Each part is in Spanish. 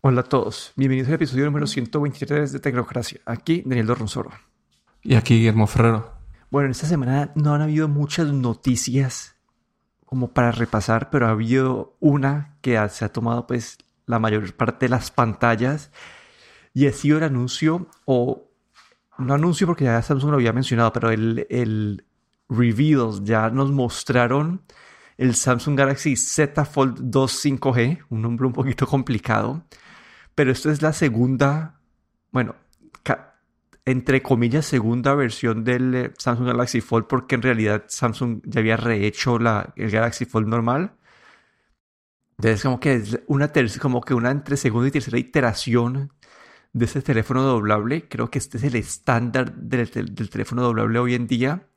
Hola a todos, bienvenidos al episodio número 123 de Tecnocracia. Aquí Daniel Dorronzoro. Y aquí Guillermo Ferrero. Bueno, en esta semana no han habido muchas noticias como para repasar, pero ha habido una que se ha tomado pues la mayor parte de las pantallas y ha sido el anuncio, o no anuncio porque ya Samsung lo había mencionado, pero el, el reveal ya nos mostraron el Samsung Galaxy Z Fold 2 5G, un nombre un poquito complicado, pero esto es la segunda, bueno, entre comillas, segunda versión del eh, Samsung Galaxy Fold, porque en realidad Samsung ya había rehecho la, el Galaxy Fold normal. Entonces, como que es una, como que una entre segunda y tercera iteración de ese teléfono doblable. Creo que este es el estándar del, teléfono doblable hoy en día.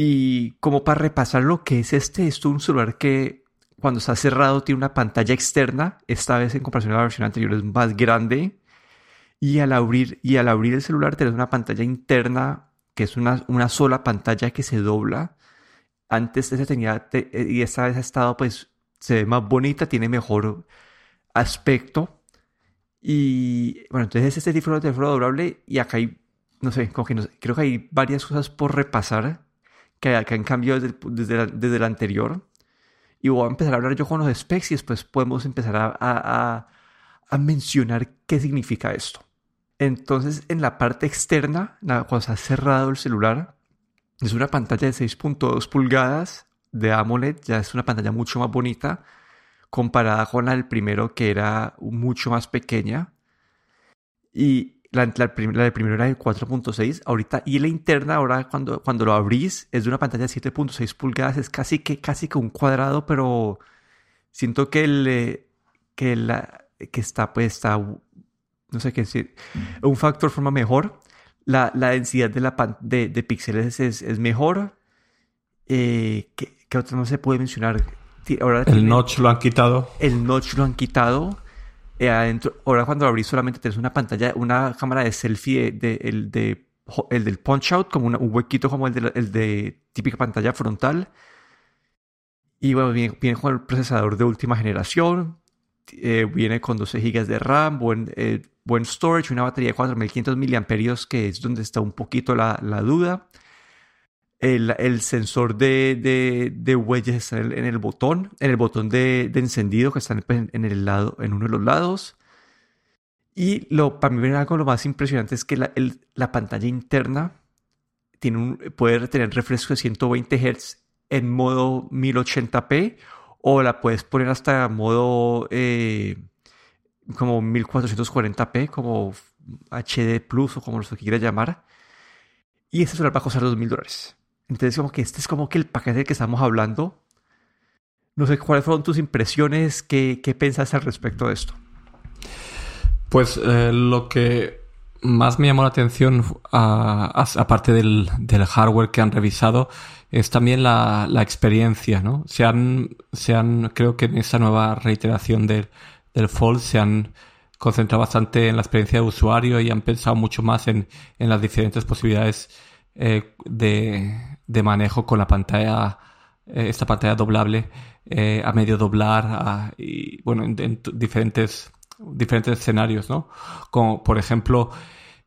Y como para repasar lo que es este, es un celular que cuando está cerrado tiene una pantalla externa. Esta vez en comparación a la versión anterior es más grande. Y al abrir, y al abrir el celular tenés una pantalla interna que es una, una sola pantalla que se dobla. Antes se tenía, y esta vez ha estado pues, se ve más bonita, tiene mejor aspecto y bueno, entonces este teléfono teléfono doblable y acá hay, no sé, como que creo que hay varias cosas por repasar que, que han cambiado desde, desde, desde, el anterior. Y voy a empezar a hablar yo con los specs y después podemos empezar a, a, a mencionar qué significa esto. Entonces, en la parte externa, cuando se ha cerrado el celular, es una pantalla de 6.2 pulgadas de AMOLED, ya es una pantalla mucho más bonita comparada con la del primero que era mucho más pequeña. Y la, del primero era de 4.6 ahorita. Y la interna ahora cuando, cuando lo abrís es de una pantalla de 7.6 pulgadas. Es casi que, casi que un cuadrado, pero siento que, el, que, la, que está, pues está, no sé qué decir, un factor forma mejor. La, la densidad de, la, de, de píxeles es, es mejor. Eh, ¿qué, ¿Qué otro no se puede mencionar? el notch lo han quitado. El notch lo han quitado. Eh, ahora cuando lo abrís solamente tienes una pantalla, una cámara de selfie el, de, el del punch out, como un huequito como el de, el típica pantalla frontal. Y bueno, viene, con el procesador de última generación. Eh, viene con 12 GB de RAM, buen, eh, buen storage, una batería de 4500 mAh, que es donde está un poquito la duda. El, sensor de, de, huellas está en el, botón, en el botón de, encendido que está en, el lado, en uno de los lados. Y lo, para mí algo lo más impresionante es que la, la pantalla interna tiene puede tener refresco de 120 Hz en modo 1080p o la puedes poner hasta modo eh, como 1440p, como HD Plus o como lo que quieras llamar. Y este celular va a costar 2.000 dólares. Entonces, como que este es como que el paquete del que estamos hablando. No sé cuáles fueron tus impresiones, qué, qué pensaste al respecto de esto. Pues eh, lo que más me llamó la atención, aparte del, hardware que han revisado, es también la, experiencia, ¿no? Se han, se han, creo que en esta nueva reiteración del, del Fold se han concentrado bastante en la experiencia de usuario y han pensado mucho más en, en las diferentes posibilidades eh, de, manejo con la pantalla, eh, esta pantalla doblable eh, a medio doblar y bueno, en, diferentes, diferentes escenarios, ¿no? Como por ejemplo,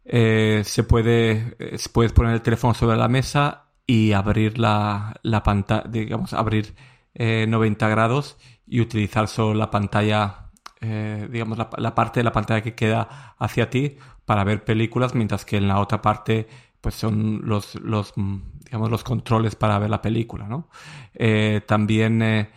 se puede, puedes poner el teléfono sobre la mesa y abrir la, la pantalla, digamos, abrir 90 grados y utilizar solo la pantalla, digamos, la, parte de la pantalla que queda hacia ti para ver películas, mientras que en la otra parte pues son los, los, mm, digamos, los controles para ver la película, ¿no? Eh, también eh,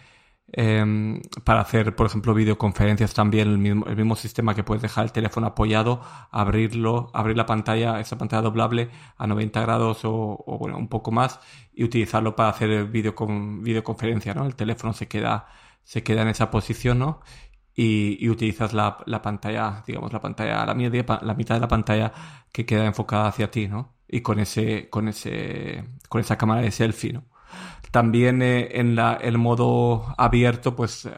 em, para hacer, por ejemplo, videoconferencias también el mismo, el mismo sistema que puedes dejar el teléfono apoyado, abrirlo, abrir la pantalla, esa pantalla doblable a 90 grados o, bueno, un poco más y utilizarlo para hacer videocon, videoconferencia, ¿no? El teléfono se queda, se queda en esa posición, ¿no? y, utilizas la, la, pantalla, digamos, la pantalla, la, la mitad de la pantalla que queda enfocada hacia ti, ¿no? Y con ese, con ese, con esa cámara de selfie, ¿no? También eh, en la, el modo abierto, pues,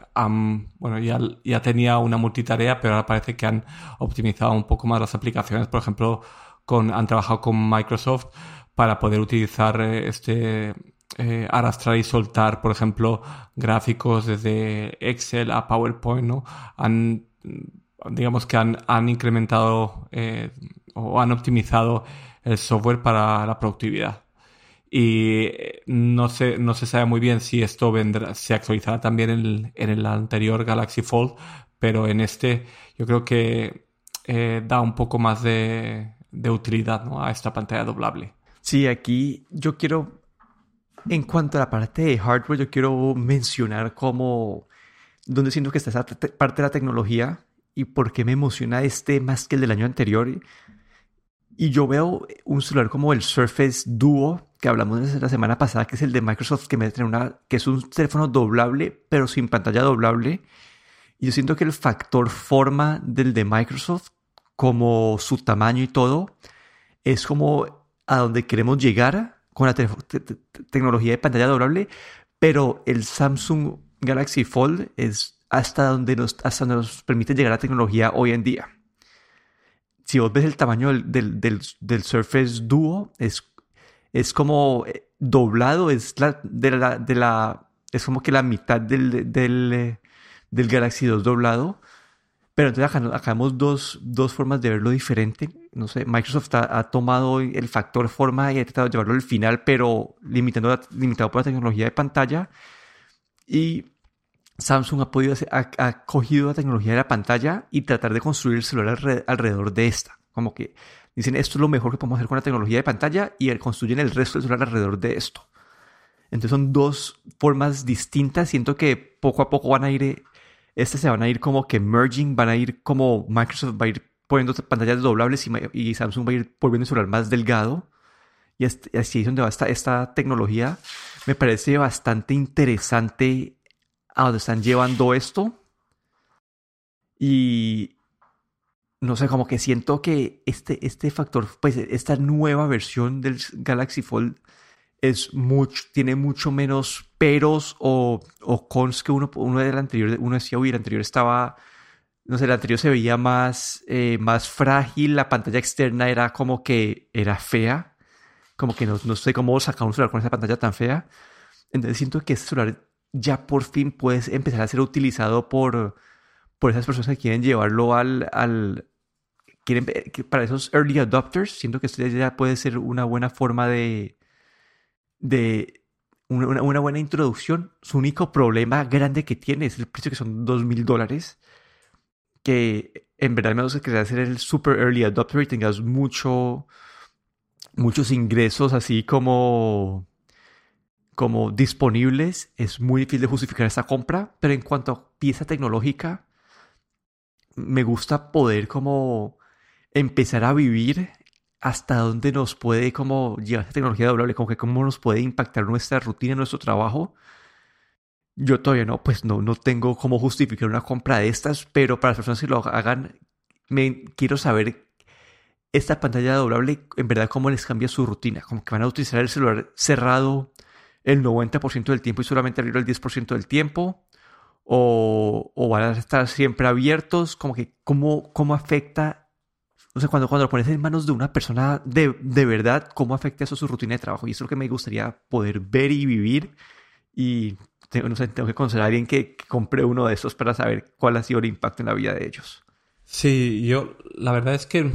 bueno, ya, ya tenía una multitarea, pero ahora parece que han optimizado un poco más las aplicaciones. Por ejemplo, con, han trabajado con Microsoft para poder utilizar eh, este, eh, arrastrar y soltar, por ejemplo, gráficos desde Excel a PowerPoint, ¿no? Han, digamos que han, han incrementado o han optimizado el software para la productividad. Y no se, no se sabe muy bien si esto vendrá, se actualizará también en el, anterior Galaxy Fold, pero en este yo creo que eh, da un poco más de, de utilidad ¿no? a esta pantalla doblable. Sí, aquí yo quiero, en cuanto a la parte de hardware, yo quiero mencionar cómo, donde siento que está esa parte de la tecnología y por qué me emociona este más que el del año anterior. Y yo veo un celular como el Surface Duo, que hablamos la semana pasada, que es el de Microsoft, que, me una, que es un teléfono doblable, pero sin pantalla doblable. Y yo siento que el factor forma del de Microsoft, como su tamaño y todo, es como a donde queremos llegar con la tecnología de pantalla doblable, pero el Samsung Galaxy Fold es hasta donde nos, hasta nos permite llegar la tecnología hoy en día. Si vos ves el tamaño del, del, del, Surface Duo, es, es como eh, doblado, es, la, de la, de la, es como que la mitad del, del, eh, del Galaxy 2 doblado. Pero entonces acá, vemos dos, dos, formas de verlo diferente. No sé, Microsoft ha, tomado el factor forma y ha tratado de llevarlo al final, pero limitando, limitado por la tecnología de pantalla. Y Samsung ha, podido ha, cogido la tecnología de la pantalla y tratar de construir el celular alrededor de esta. Como que dicen, esto es lo mejor que podemos hacer con la tecnología de pantalla y construyen el resto del celular alrededor de esto. Entonces son dos formas distintas. Siento que poco a poco van a ir estas se van a ir como que merging, van a ir como Microsoft va a ir poniendo pantallas doblables y, Samsung va a ir volviendo su celular más delgado. Y así es donde va esta, esta tecnología. Me parece bastante interesante a dónde están llevando esto. Y no sé, como que siento que este, este factor, pues esta nueva versión del Galaxy Fold es mucho, tiene mucho menos peros o, o cons que uno, uno del anterior, uno decía, uy, el anterior estaba, no sé, el anterior se veía más, eh, más frágil, la pantalla externa era como que era fea, como que no, no sé cómo sacar un celular con esa pantalla tan fea. Entonces siento que este celular ya por fin puede empezar a ser utilizado por, por esas personas que quieren llevarlo al, al quieren, para esos early adopters, siento que esto ya puede ser una buena forma de, de una, una, buena introducción. Su único problema grande que tiene es el precio que son dos mil dólares. Que en verdad me gusta que ser el super early adopter y tengas mucho, muchos ingresos así como, como disponibles. Es muy difícil de justificar esta compra. Pero en cuanto a pieza tecnológica, me gusta poder como empezar a vivir hasta dónde nos puede como llevar esta tecnología doblable, como que cómo nos puede impactar nuestra rutina, nuestro trabajo. Yo todavía no, pues no, no tengo cómo justificar una compra de estas, pero para las personas que lo hagan, me quiero saber esta pantalla doblable, en verdad, cómo les cambia su rutina, como que van a utilizar el celular cerrado el 90% del tiempo y solamente abrirlo el 10% del tiempo, o, o, van a estar siempre abiertos, como que cómo, cómo afecta o sea, cuando, cuando lo pones en manos de una persona de, de verdad, ¿cómo afecta eso su rutina de trabajo? Y eso es lo que me gustaría poder ver y vivir. Y tengo, no sé, tengo que conocer a alguien que, compre uno de esos para saber cuál ha sido el impacto en la vida de ellos. Sí, yo la verdad es que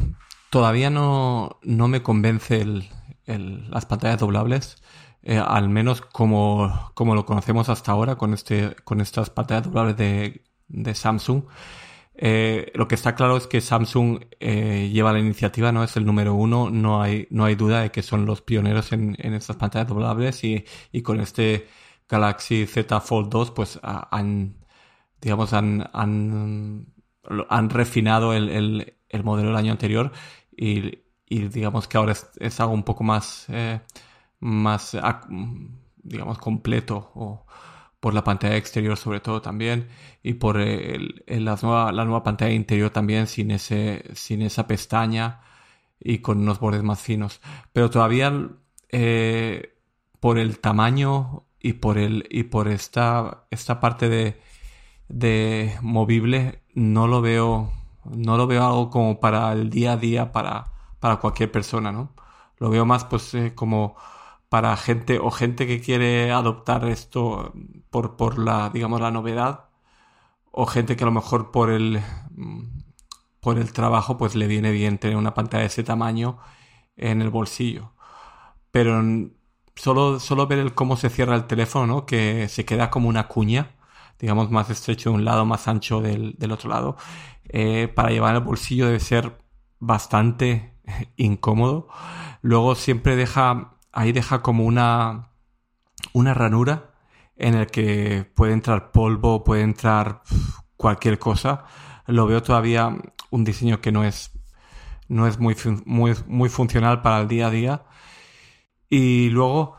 todavía no, no me convence el, el, las pantallas doblables. Eh, al menos como, como, lo conocemos hasta ahora con, este, con estas pantallas doblables de, Samsung. Eh, lo que está claro es que Samsung eh, lleva la iniciativa, ¿no? Es el número uno, no hay, no hay duda de que son los pioneros en, en estas pantallas doblables y, y, con este Galaxy Z Fold 2 pues han, digamos, han, han, han refinado el, el, el, modelo del año anterior y, y digamos que ahora es, es algo un poco más, más, digamos, completo o por la pantalla exterior sobre todo también y por el, la, nueva, la nueva pantalla interior también sin, ese, sin esa pestaña y con unos bordes más finos. Pero todavía eh, por el tamaño y por, el, y por esta, esta parte de, de movible no lo veo no lo veo algo como para el día a día para, para cualquier persona, ¿no? Lo veo más pues eh, como para gente o gente que quiere adoptar esto por, por la, digamos, la novedad o gente que a lo mejor por el, por el trabajo pues le viene bien tener una pantalla de ese tamaño en el bolsillo. Pero solo, solo ver el cómo se cierra el teléfono, ¿no? que se queda como una cuña, digamos más estrecho de un lado, más ancho del, otro lado, eh, para llevar en el bolsillo debe ser bastante incómodo. Luego siempre deja, ahí deja como una, una ranura en el que puede entrar polvo, puede entrar cualquier cosa. Lo veo todavía un diseño que no es, no es muy, muy, muy funcional para el día a día. Y luego,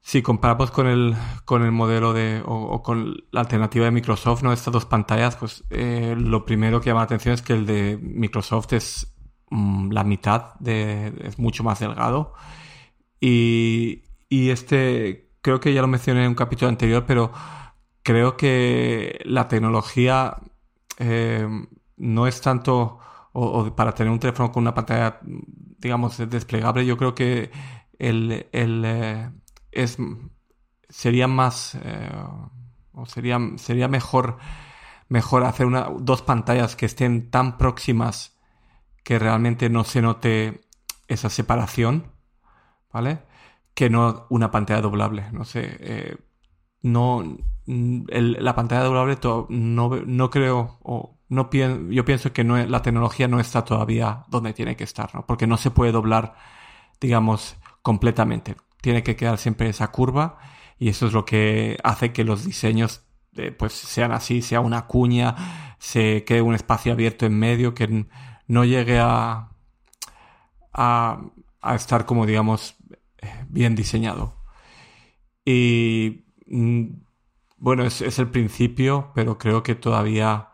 si comparamos con el, con el modelo de, o, con la alternativa de Microsoft, ¿no? Estas dos pantallas, pues eh, lo primero que llama la atención es que el de Microsoft es mm, la mitad, de, es mucho más delgado. Y, este creo que ya lo mencioné en un capítulo anterior, pero creo que la tecnología eh, no es tanto, o, para tener un teléfono con una pantalla, digamos, desplegable, yo creo que el, eh, es, sería más, eh, o sería, sería mejor, mejor hacer una, dos pantallas que estén tan próximas que realmente no se note esa separación, ¿vale? que no una pantalla doblable. No sé, eh, no, la pantalla doblable no, no creo, o no yo pienso que no, la tecnología no está todavía donde tiene que estar, ¿no? porque no se puede doblar, digamos, completamente. Tiene que quedar siempre esa curva y eso es lo que hace que los diseños eh, pues sean así, sea una cuña, se quede un espacio abierto en medio que no llegue a, a, a estar como digamos bien diseñado. Y mm, bueno, es, el principio, pero creo que todavía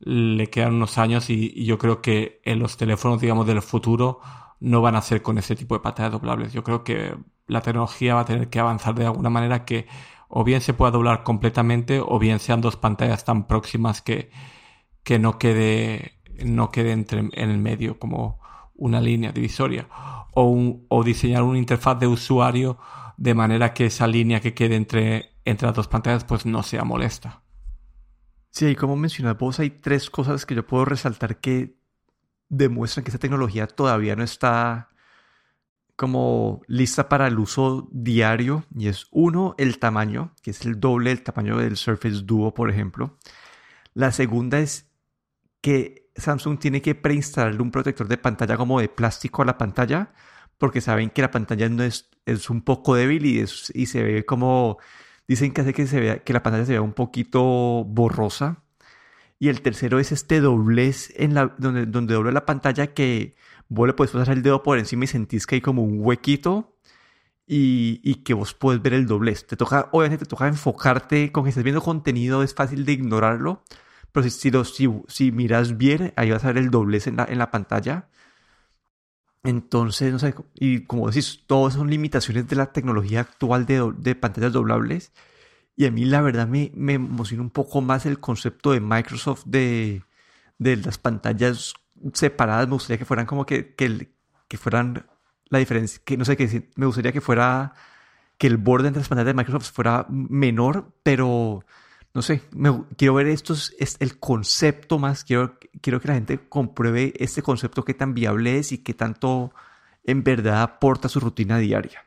le quedan unos años y, yo creo que en los teléfonos, digamos, del futuro no van a ser con ese tipo de pantallas doblables. Yo creo que la tecnología va a tener que avanzar de alguna manera que o bien se pueda doblar completamente o bien sean dos pantallas tan próximas que, que no quede, no quede entre, en el medio como una línea divisoria o, diseñar una interfaz de usuario de manera que esa línea que quede entre, entre las dos pantallas pues no sea molesta. Sí, como mencionas vos, hay tres cosas que yo puedo resaltar que demuestran que esta tecnología todavía no está como lista para el uso diario. Y es uno, el tamaño, que es el doble del tamaño del Surface Duo, por ejemplo. La segunda es que Samsung tiene que preinstalarle un protector de pantalla como de plástico a la pantalla, porque saben que la pantalla no es, es un poco débil y, y se ve como, dicen que hace que, se vea, que la pantalla se vea un poquito borrosa. Y el tercero es este doblez en la, donde, donde dobla la pantalla que vos le puedes pasar el dedo por encima y sentís que hay como un huequito y, y, que vos puedes ver el doblez. Te toca, obviamente te toca enfocarte, con que estés viendo contenido es fácil de ignorarlo, pero si, si, si, miras bien, ahí vas a ver el doblez en la, en la pantalla. Entonces, no sé, y como decís, todas son limitaciones de la tecnología actual de, de pantallas doblables. Y a mí la verdad me, me emociona un poco más el concepto de Microsoft de, de las pantallas separadas. Me gustaría que fueran como que, que, que fueran la diferencia, que no sé, qué me gustaría que fuera, que el borde entre las pantallas de Microsoft fuera menor, pero no sé, quiero ver esto, es el concepto más, quiero, quiero que la gente compruebe este concepto, qué tan viable es y qué tanto en verdad aporta su rutina diaria.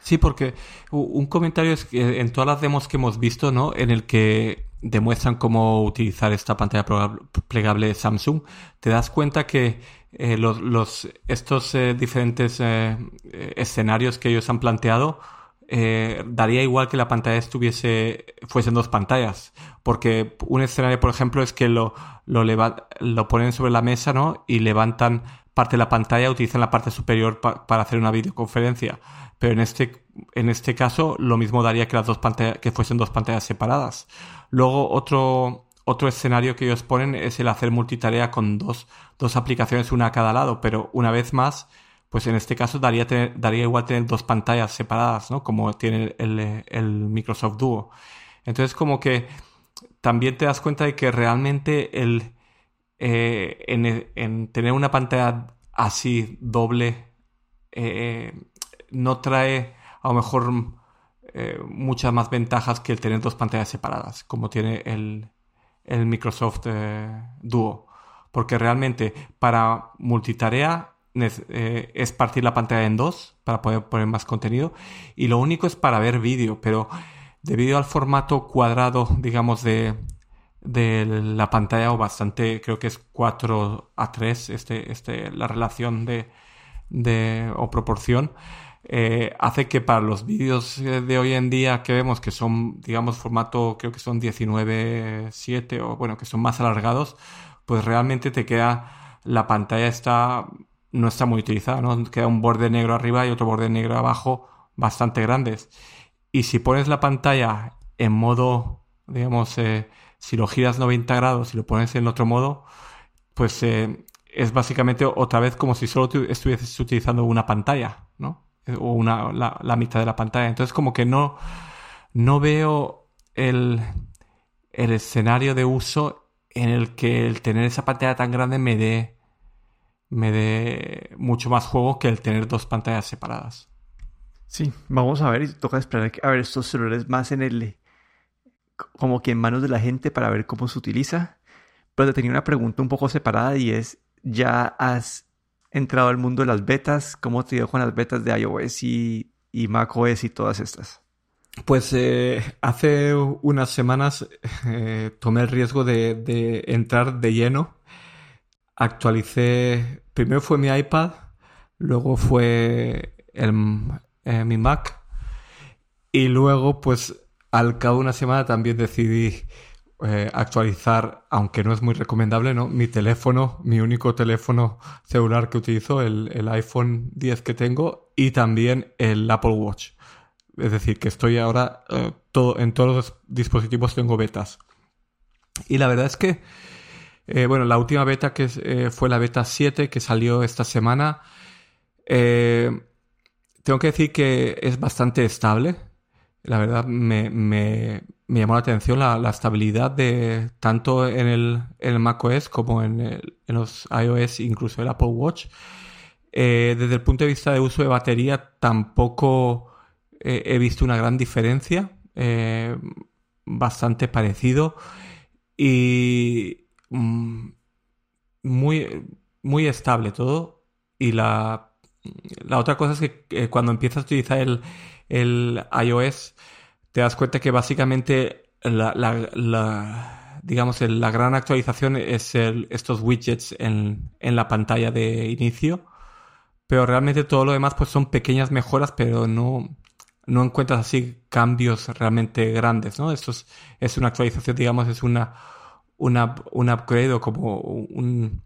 Sí, porque un comentario es que en todas las demos que hemos visto, ¿no? En el que demuestran cómo utilizar esta pantalla plegable de Samsung, te das cuenta que eh, los, estos eh, diferentes eh, escenarios que ellos han planteado eh, daría igual que la pantalla estuviese, fuesen dos pantallas. Porque un escenario, por ejemplo, es que lo, lo, ponen sobre la mesa, ¿no? Y levantan parte de la pantalla, utilizan la parte superior para hacer una videoconferencia. Pero en este, en este caso, lo mismo daría que las dos pantallas, que fuesen dos pantallas separadas. Luego, otro, otro escenario que ellos ponen es el hacer multitarea con dos, dos aplicaciones, una a cada lado. Pero una vez más, pues en este caso daría, daría igual tener dos pantallas separadas, ¿no? Como tiene el, Microsoft Duo. Entonces como que también te das cuenta de que realmente el, eh, en, tener una pantalla así doble eh, no trae, a lo mejor eh, muchas más ventajas que el tener dos pantallas separadas, como tiene el, el Microsoft Duo. Porque realmente para multitarea es partir la pantalla en dos para poder poner más contenido. Y lo único es para ver vídeo, pero debido al formato cuadrado, digamos, de, de la pantalla o bastante, creo que es 4 a 3, este, este, la relación de, de o proporción, eh, hace que para los vídeos de hoy en día que vemos que son, digamos, formato, creo que son 19.7 o bueno, que son más alargados, pues realmente te queda, la pantalla está, no está muy utilizada, ¿no? Queda un borde negro arriba y otro borde negro abajo bastante grandes. Y si pones la pantalla en modo, digamos, eh, si lo giras 90 grados y lo pones en otro modo, pues eh, es básicamente otra vez como si solo estuvieses utilizando una pantalla, ¿no? O una, la, mitad de la pantalla. Entonces como que no, no veo el, el escenario de uso en el que el tener esa pantalla tan grande me dé me dé mucho más juego que el tener dos pantallas separadas. Sí, vamos a ver y toca esperar a ver estos celulares más en el como que en manos de la gente para ver cómo se utiliza. Pero te tenía una pregunta un poco separada y es, ¿ya has entrado al mundo de las betas? ¿Cómo te dio con las betas de iOS y, y macOS y todas estas? Pues eh, hace unas semanas eh, tomé el riesgo de, entrar de lleno. Actualicé, primero fue mi iPad, luego fue el, eh, mi Mac y luego pues al cabo de una semana también decidí eh, actualizar, aunque no es muy recomendable, ¿no? Mi teléfono, mi único teléfono celular que utilizo, el, iPhone 10 que tengo, y también el Apple Watch. Es decir, que estoy ahora eh, todo, en todos los dispositivos tengo betas. Y la verdad es que, eh, bueno, la última beta que fue la beta 7 que salió esta semana, tengo que decir que es bastante estable la verdad me, me, llamó la atención la, la, estabilidad de tanto en el, el macOS como en, en, los iOS, incluso el Apple Watch. Eh, desde el punto de vista de uso de batería, tampoco eh, he visto una gran diferencia. Eh, bastante parecido. Y muy, muy estable todo. Y la, la otra cosa es que cuando empiezas a utilizar el, el iOS, te das cuenta que básicamente la, digamos, la gran actualización es estos widgets en, la pantalla de inicio. Pero realmente todo lo demás pues son pequeñas mejoras, pero no, no encuentras así cambios realmente grandes, ¿no? Esto es, una actualización, digamos, es una, una un upgrade o como un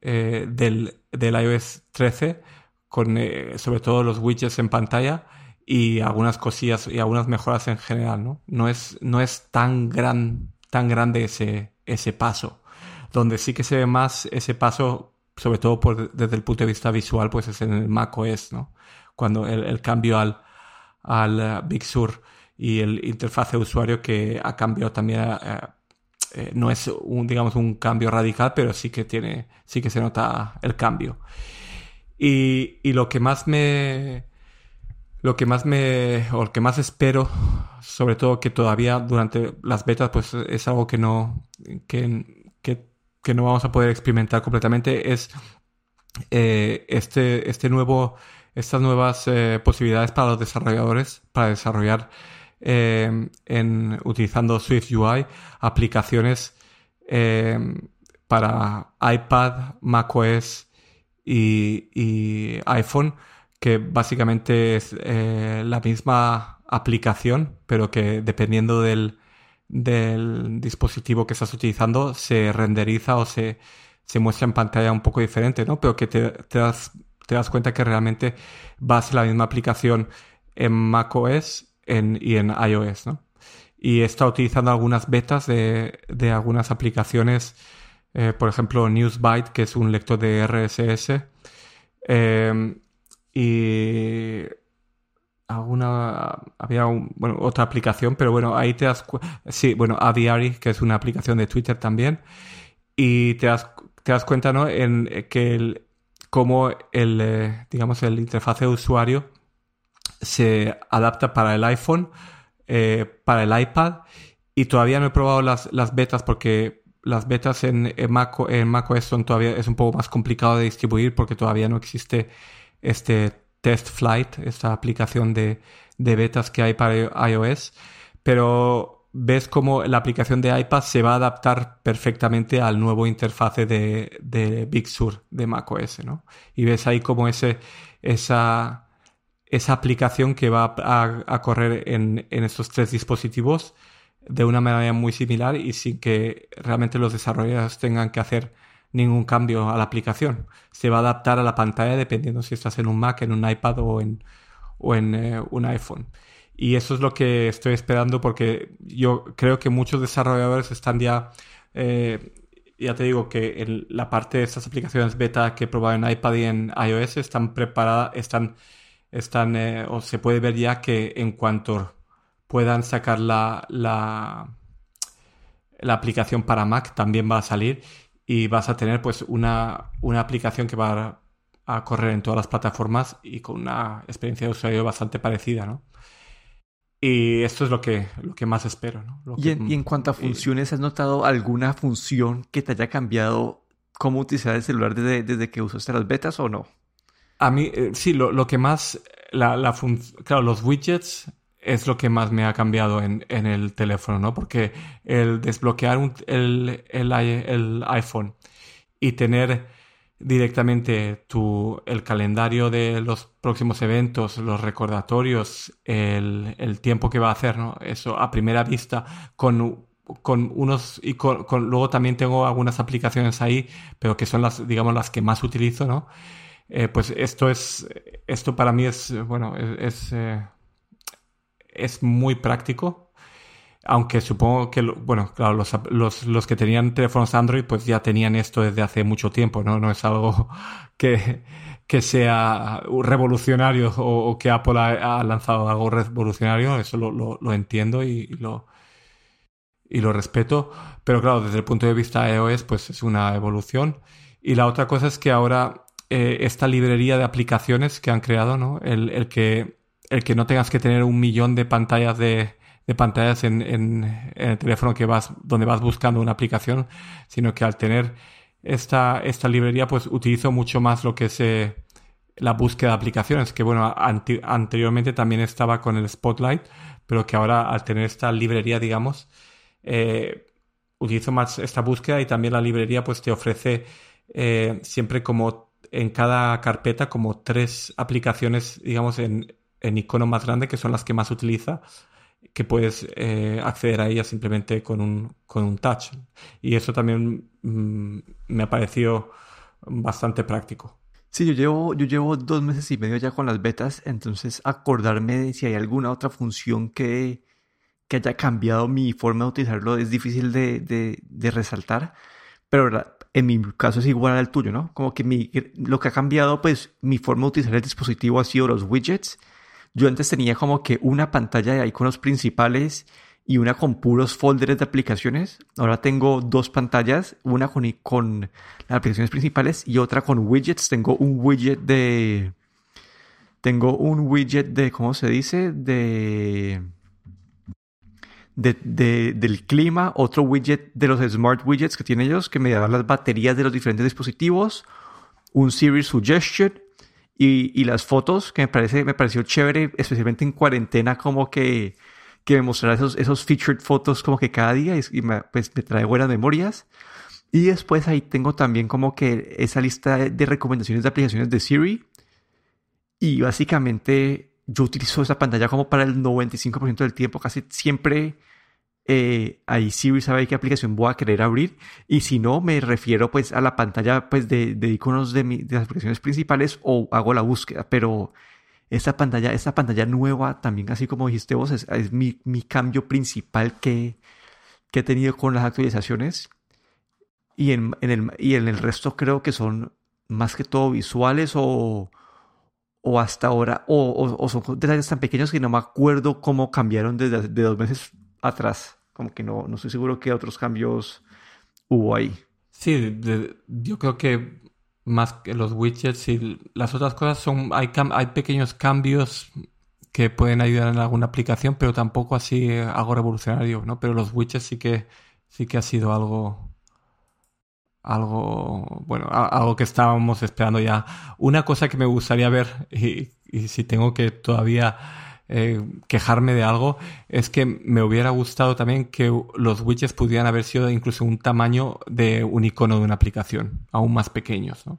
eh, del, del iOS 13 con eh, sobre todo los widgets en pantalla y algunas cosillas y algunas mejoras en general, ¿no? No es, no es tan gran, tan grande ese, ese paso. Donde sí que se ve más ese paso, sobre todo por, desde el punto de vista visual, pues es en el macOS, ¿no? Cuando el, cambio al, al eh, Big Sur y el interfaz de usuario que ha cambiado también, eh, eh, no es un, digamos, un cambio radical, pero sí que tiene, sí que se nota el cambio. Y, y lo que más me, lo que más me, o lo que más espero, sobre todo que todavía durante las betas, pues es algo que no, que, que, no vamos a poder experimentar completamente, es eh, este, este nuevo, estas nuevas eh, posibilidades para los desarrolladores para desarrollar eh, en, utilizando Swift UI aplicaciones para iPad, macOS y, iPhone que básicamente es eh, la misma aplicación, pero que dependiendo del, dispositivo que estás utilizando, se renderiza o se, muestra en pantalla un poco diferente, ¿no? Pero que te, das, te das cuenta que realmente va a ser la misma aplicación en macOS y en iOS. Y estado utilizando algunas betas de, algunas aplicaciones, eh, por ejemplo, Newsbyte, que es un lector de RSS, eh, y alguna había otra aplicación, pero bueno, ahí te das sí, bueno, Aviary, que es una aplicación de Twitter también, y te das, te das cuenta, ¿no? En que el, como el, eh, digamos, el interfaz de usuario se adapta para el iPhone, eh, para el iPad y todavía no he probado las, las betas porque las betas en, Mac, en macOS son todavía es un poco más complicado de distribuir porque todavía no existe este Test Flight, esta aplicación de, de betas que hay para iOS, pero ves como la aplicación de iPad se va a adaptar perfectamente al nuevo interfase de, de Big Sur de macOS, ¿no? Y ves ahí como ese, esa, esa aplicación que va a, correr en, en estos tres dispositivos de una manera muy similar y sin que realmente los desarrolladores tengan que hacer ningún cambio a la aplicación. Se va a adaptar a la pantalla dependiendo si estás en un Mac, en un iPad o en, o en eh, un iPhone. Y eso es lo que estoy esperando porque yo creo que muchos desarrolladores están ya, eh, ya te digo que en la parte de estas aplicaciones beta que he probado en iPad y en iOS están preparadas, están, están eh, o se puede ver ya que en cuanto puedan sacar la, la, la aplicación para Mac también va a salir y vas a tener pues una, una aplicación que va a, correr en todas las plataformas y con una experiencia de usuario bastante parecida, ¿no? Y esto es lo que, lo que más espero, ¿no? ¿Y, en, cuanto a funciones, ¿has notado alguna función que te haya cambiado cómo utilizar el celular desde, desde que usaste las betas o no? A mí, eh, sí, lo, lo, que más, la, la claro, los widgets es lo que más me ha cambiado en, en el teléfono, ¿no? Porque el desbloquear el, el, iPhone y tener directamente tu, el calendario de los próximos eventos, los recordatorios, el, el tiempo que va a hacer, ¿no? Eso a primera vista con con unos y con, con, luego también tengo algunas aplicaciones ahí pero que son las digamos las que más utilizo no eh, pues esto es esto para mí es bueno es, eh, es muy práctico. Aunque supongo que, bueno, claro, los, los, los, que tenían teléfonos Android pues ya tenían esto desde hace mucho tiempo, ¿no? No es algo que, que sea revolucionario o, que Apple ha, lanzado algo revolucionario, eso lo, lo, entiendo y, lo, y lo respeto. Pero claro, desde el punto de vista iOS pues es una evolución. Y la otra cosa es que ahora eh, esta librería de aplicaciones que han creado, ¿no? El, el que el que no tengas que tener un millón de pantallas de, pantallas en, el teléfono que vas, donde vas buscando una aplicación, sino que al tener esta, esta librería, pues utilizo mucho más lo que es eh, la búsqueda de aplicaciones, que bueno, anteriormente también estaba con el Spotlight, pero que ahora al tener esta librería, digamos, eh, utilizo más esta búsqueda y también la librería pues te ofrece eh, siempre como en cada carpeta como tres aplicaciones, digamos, en, en icono más grande, que son las que más utiliza, que puedes eh, acceder a ellas simplemente con un, con un touch. Y eso también mm, me ha parecido bastante práctico. Sí, yo llevo, yo llevo dos meses y medio ya con las betas, entonces acordarme de si hay alguna otra función que, que haya cambiado mi forma de utilizarlo es difícil de, de, de resaltar, pero en mi caso es igual al tuyo, ¿no? Como que mi, lo que ha cambiado, pues mi forma de utilizar el dispositivo ha sido los widgets yo antes tenía como que una pantalla de iconos principales y una con puros folders de aplicaciones. Ahora tengo dos pantallas, una con, con las aplicaciones principales y otra con widgets. Tengo un widget de... Tengo un widget de, ¿cómo se dice? De... De, de, del clima, otro widget de los smart widgets que tienen ellos, que me dan las baterías de los diferentes dispositivos, un Siri Suggestion y, las fotos, que me, parece, me pareció chévere, especialmente en cuarentena, como que, que me mostrara esos, esos featured fotos como que cada día y, me, pues me trae buenas memorias. Y después ahí tengo también como que esa lista de recomendaciones de aplicaciones de Siri. Y básicamente yo utilizo esa pantalla como para el 95% del tiempo, casi siempre eh, ahí Siri sabe qué aplicación voy a querer abrir y si no me refiero pues a la pantalla pues de, de iconos de, de las aplicaciones principales o hago la búsqueda pero esta pantalla esta pantalla nueva también así como dijiste vos es, es mi, mi, cambio principal que, que, he tenido con las actualizaciones. Y en, en, el, y en el resto creo que son más que todo visuales o o hasta ahora, o, son detalles tan pequeños que no me acuerdo cómo cambiaron desde de dos meses atrás. Como que no, no estoy seguro qué otros cambios hubo ahí. Sí, yo creo que más que los widgets y las otras cosas son hay, hay pequeños cambios que pueden ayudar en alguna aplicación, pero tampoco así algo revolucionario, ¿no? Pero los widgets sí que sí que ha sido algo algo bueno, algo que estábamos esperando ya. Una cosa que me gustaría ver y, si tengo que todavía eh, quejarme de algo es que me hubiera gustado también que los widgets pudieran haber sido incluso un tamaño de un icono de una aplicación, aún más pequeños, ¿no?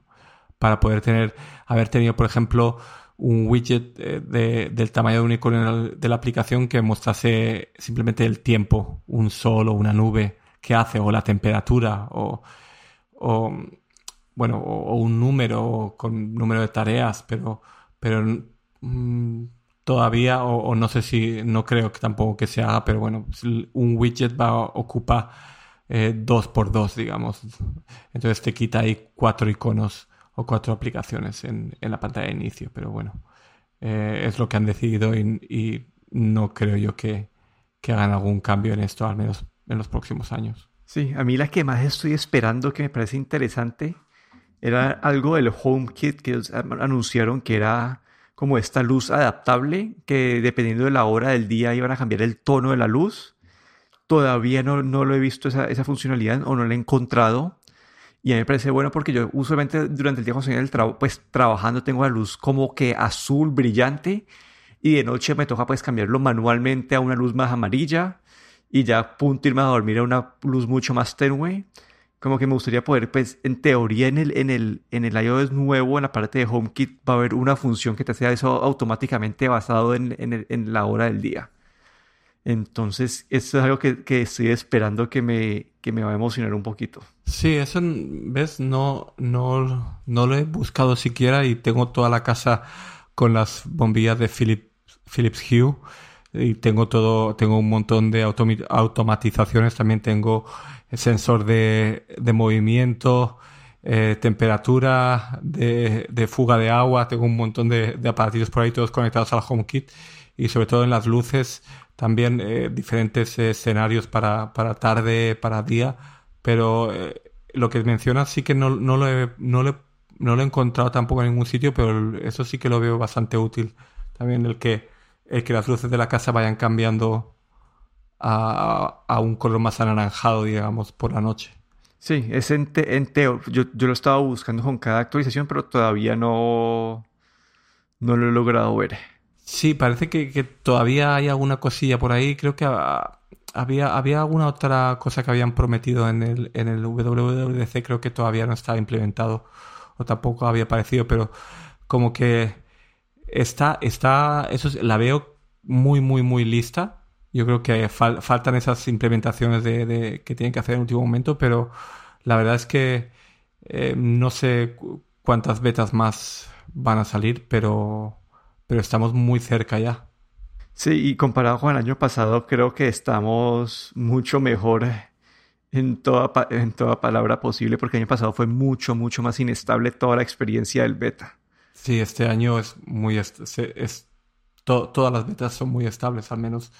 Para poder tener, haber tenido, por ejemplo, un widget eh, del tamaño de un icono de la aplicación que mostrase simplemente el tiempo, un sol o una nube que hace, o la temperatura, o, bueno, o, un número con número de tareas, pero, pero mm, todavía, o, no sé si, no creo que tampoco que se haga, pero bueno, un widget va a ocupar eh, dos por dos, digamos. Entonces te quita ahí cuatro iconos o cuatro aplicaciones en, la pantalla de inicio, pero bueno, eh, es lo que han decidido y, no creo yo que, hagan algún cambio en esto, al menos en los próximos años. Sí, a mí la que más estoy esperando, que me parece interesante, era algo del HomeKit que anunciaron que era como esta luz adaptable, que dependiendo de la hora del día iban a cambiar el tono de la luz. Todavía no, no lo he visto esa, esa funcionalidad o no la he encontrado. Y a mí me parece bueno porque yo usualmente durante el día cuando estoy trabajo, pues trabajando tengo la luz como que azul, brillante. Y de noche me toca pues cambiarlo manualmente a una luz más amarilla. Y ya punto irme a dormir a una luz mucho más tenue. Como que me gustaría poder, pues, en teoría en el, en el, en el iOS nuevo, en la parte de HomeKit, va a haber una función que te hace eso automáticamente basado en, en, en la hora del día. Entonces, eso es algo que, que estoy esperando que me, que me va a emocionar un poquito. Sí, eso, ves, no, no, no lo he buscado siquiera y tengo toda la casa con las bombillas de Philips Hue y tengo todo, tengo un montón de automatizaciones, también tengo sensor de, de movimiento, eh, temperatura, de, de, fuga de agua, tengo un montón de, de aparatos por ahí todos conectados al HomeKit y sobre todo en las luces también eh, diferentes escenarios para, para, tarde, para día, pero eh, lo que mencionas sí que no, no, lo no, no, lo he, encontrado tampoco en ningún sitio, pero eso sí que lo veo bastante útil. También el que, el que las luces de la casa vayan cambiando a, a un color más anaranjado, digamos, por la noche. Sí, es en, en Teo. Yo, yo lo estaba buscando con cada actualización, pero todavía no, no lo he logrado ver. Sí, parece que, todavía hay alguna cosilla por ahí. Creo que había, había alguna otra cosa que habían prometido en el, en el WWDC, creo que todavía no está implementado o tampoco había aparecido, pero como que está, está, eso la veo muy, muy, muy lista. Yo creo que faltan esas implementaciones de, que tienen que hacer en último momento, pero la verdad es que eh, no sé cuántas betas más van a salir, pero pero estamos muy cerca ya. Sí, y comparado con el año pasado, creo que estamos mucho mejor en toda, en toda palabra posible, porque el año pasado fue mucho, mucho más inestable toda la experiencia del beta. Sí, este año es muy... Es, todas las betas son muy estables, al menos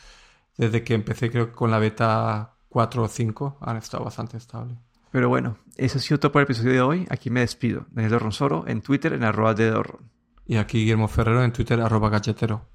desde que empecé creo que con la beta 4 o 5 han estado bastante estables. Pero bueno, eso ha sido todo por el episodio de hoy. Aquí me despido. Daniel Dorronsoro en Twitter en arroba de Dorron. Y aquí Guillermo Ferrero en Twitter, arroba galletero.